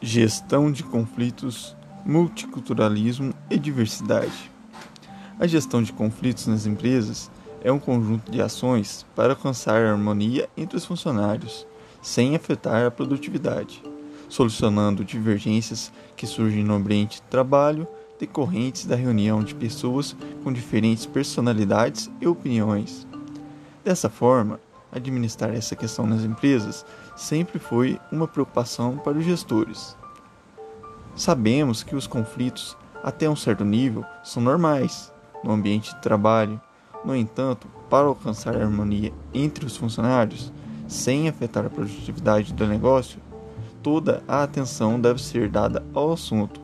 Gestão de conflitos, multiculturalismo e diversidade. A gestão de conflitos nas empresas é um conjunto de ações para alcançar a harmonia entre os funcionários, sem afetar a produtividade, solucionando divergências que surgem no ambiente de trabalho decorrentes da reunião de pessoas com diferentes personalidades e opiniões. Dessa forma, administrar essa questão nas empresas sempre foi uma preocupação para os gestores. Sabemos que os conflitos, até um certo nível, são normais no ambiente de trabalho. No entanto, para alcançar a harmonia entre os funcionários, sem afetar a produtividade do negócio, toda a atenção deve ser dada ao assunto,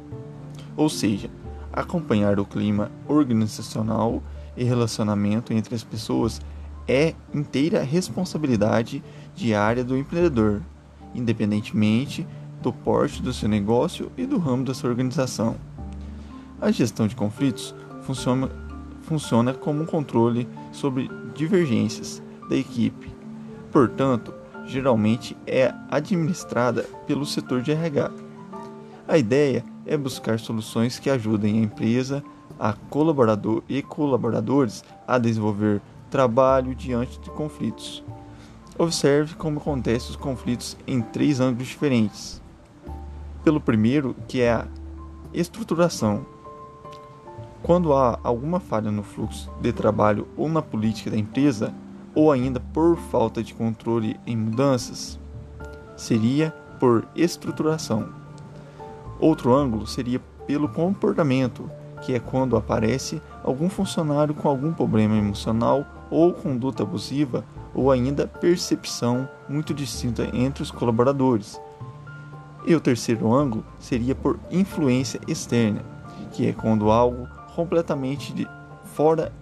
ou seja, acompanhar o clima organizacional e relacionamento entre as pessoas é inteira responsabilidade diária do empreendedor, independentemente do porte do seu negócio e do ramo da sua organização. A gestão de conflitos funciona, funciona como um controle sobre divergências da equipe. Portanto, geralmente é administrada pelo setor de RH. A ideia é buscar soluções que ajudem a empresa, a colaborador e colaboradores a desenvolver trabalho diante de conflitos. Observe como acontecem os conflitos em três ângulos diferentes pelo primeiro, que é a estruturação. Quando há alguma falha no fluxo de trabalho ou na política da empresa, ou ainda por falta de controle em mudanças, seria por estruturação. Outro ângulo seria pelo comportamento, que é quando aparece algum funcionário com algum problema emocional ou conduta abusiva, ou ainda percepção muito distinta entre os colaboradores e o terceiro ângulo seria por influência externa, que é quando algo completamente de fora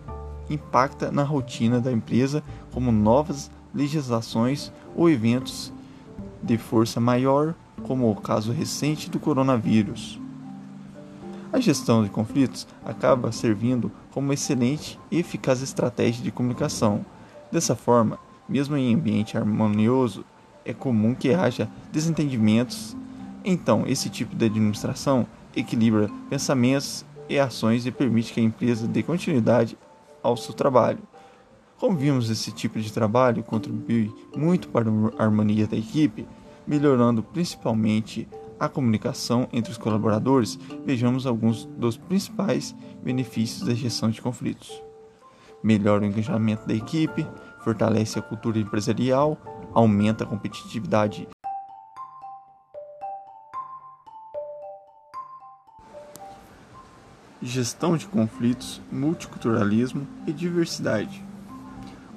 impacta na rotina da empresa, como novas legislações ou eventos de força maior, como o caso recente do coronavírus. A gestão de conflitos acaba servindo como uma excelente e eficaz estratégia de comunicação. Dessa forma, mesmo em ambiente harmonioso, é comum que haja desentendimentos então, esse tipo de administração equilibra pensamentos e ações e permite que a empresa dê continuidade ao seu trabalho. Como vimos, esse tipo de trabalho contribui muito para a harmonia da equipe, melhorando principalmente a comunicação entre os colaboradores. Vejamos alguns dos principais benefícios da gestão de conflitos. Melhora o engajamento da equipe, fortalece a cultura empresarial, aumenta a competitividade gestão de conflitos, multiculturalismo e diversidade.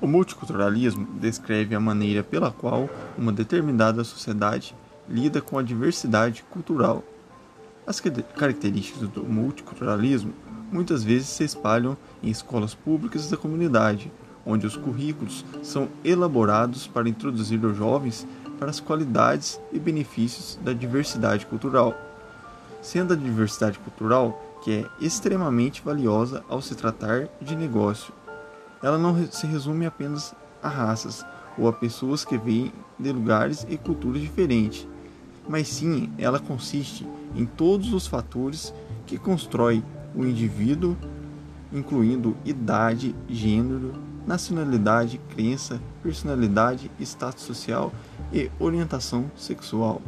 O multiculturalismo descreve a maneira pela qual uma determinada sociedade lida com a diversidade cultural. As características do multiculturalismo muitas vezes se espalham em escolas públicas da comunidade, onde os currículos são elaborados para introduzir os jovens para as qualidades e benefícios da diversidade cultural. Sendo a diversidade cultural que é extremamente valiosa ao se tratar de negócio. Ela não se resume apenas a raças ou a pessoas que vêm de lugares e culturas diferentes, mas sim ela consiste em todos os fatores que constrói o indivíduo, incluindo idade, gênero, nacionalidade, crença, personalidade, status social e orientação sexual.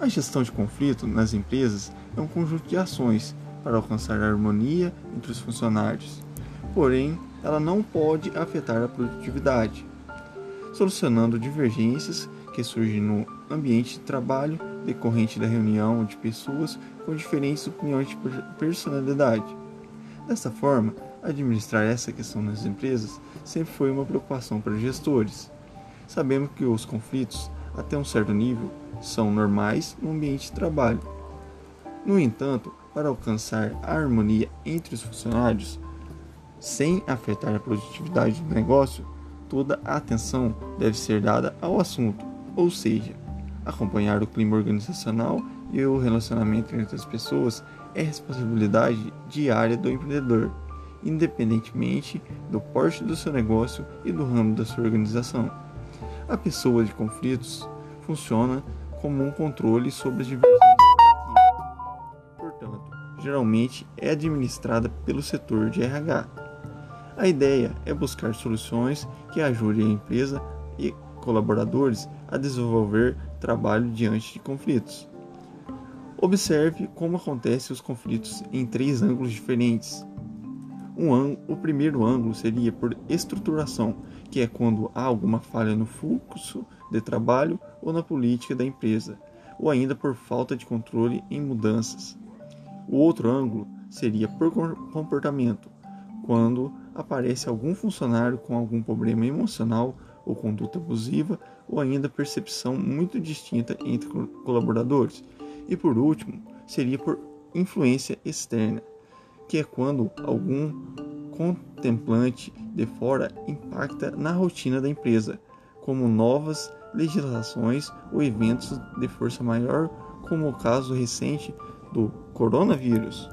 A gestão de conflito nas empresas é um conjunto de ações para alcançar a harmonia entre os funcionários, porém, ela não pode afetar a produtividade, solucionando divergências que surgem no ambiente de trabalho decorrente da reunião de pessoas com diferentes opiniões de personalidade. Dessa forma, administrar essa questão nas empresas sempre foi uma preocupação para gestores. Sabemos que os conflitos, até um certo nível, são normais no ambiente de trabalho. No entanto, para alcançar a harmonia entre os funcionários, sem afetar a produtividade do negócio, toda a atenção deve ser dada ao assunto, ou seja, acompanhar o clima organizacional e o relacionamento entre as pessoas é responsabilidade diária do empreendedor, independentemente do porte do seu negócio e do ramo da sua organização. A pessoa de conflitos funciona como um controle sobre as divergências. Portanto, geralmente é administrada pelo setor de RH. A ideia é buscar soluções que ajudem a empresa e colaboradores a desenvolver trabalho diante de conflitos. Observe como acontecem os conflitos em três ângulos diferentes. Um ângulo, o primeiro ângulo seria por estruturação, que é quando há alguma falha no fluxo de trabalho ou na política da empresa, ou ainda por falta de controle em mudanças. O outro ângulo seria por comportamento, quando aparece algum funcionário com algum problema emocional ou conduta abusiva, ou ainda percepção muito distinta entre colaboradores e por último, seria por influência externa, que é quando algum contemplante de fora impacta na rotina da empresa, como novas legislações ou eventos de força maior, como o caso recente do coronavírus.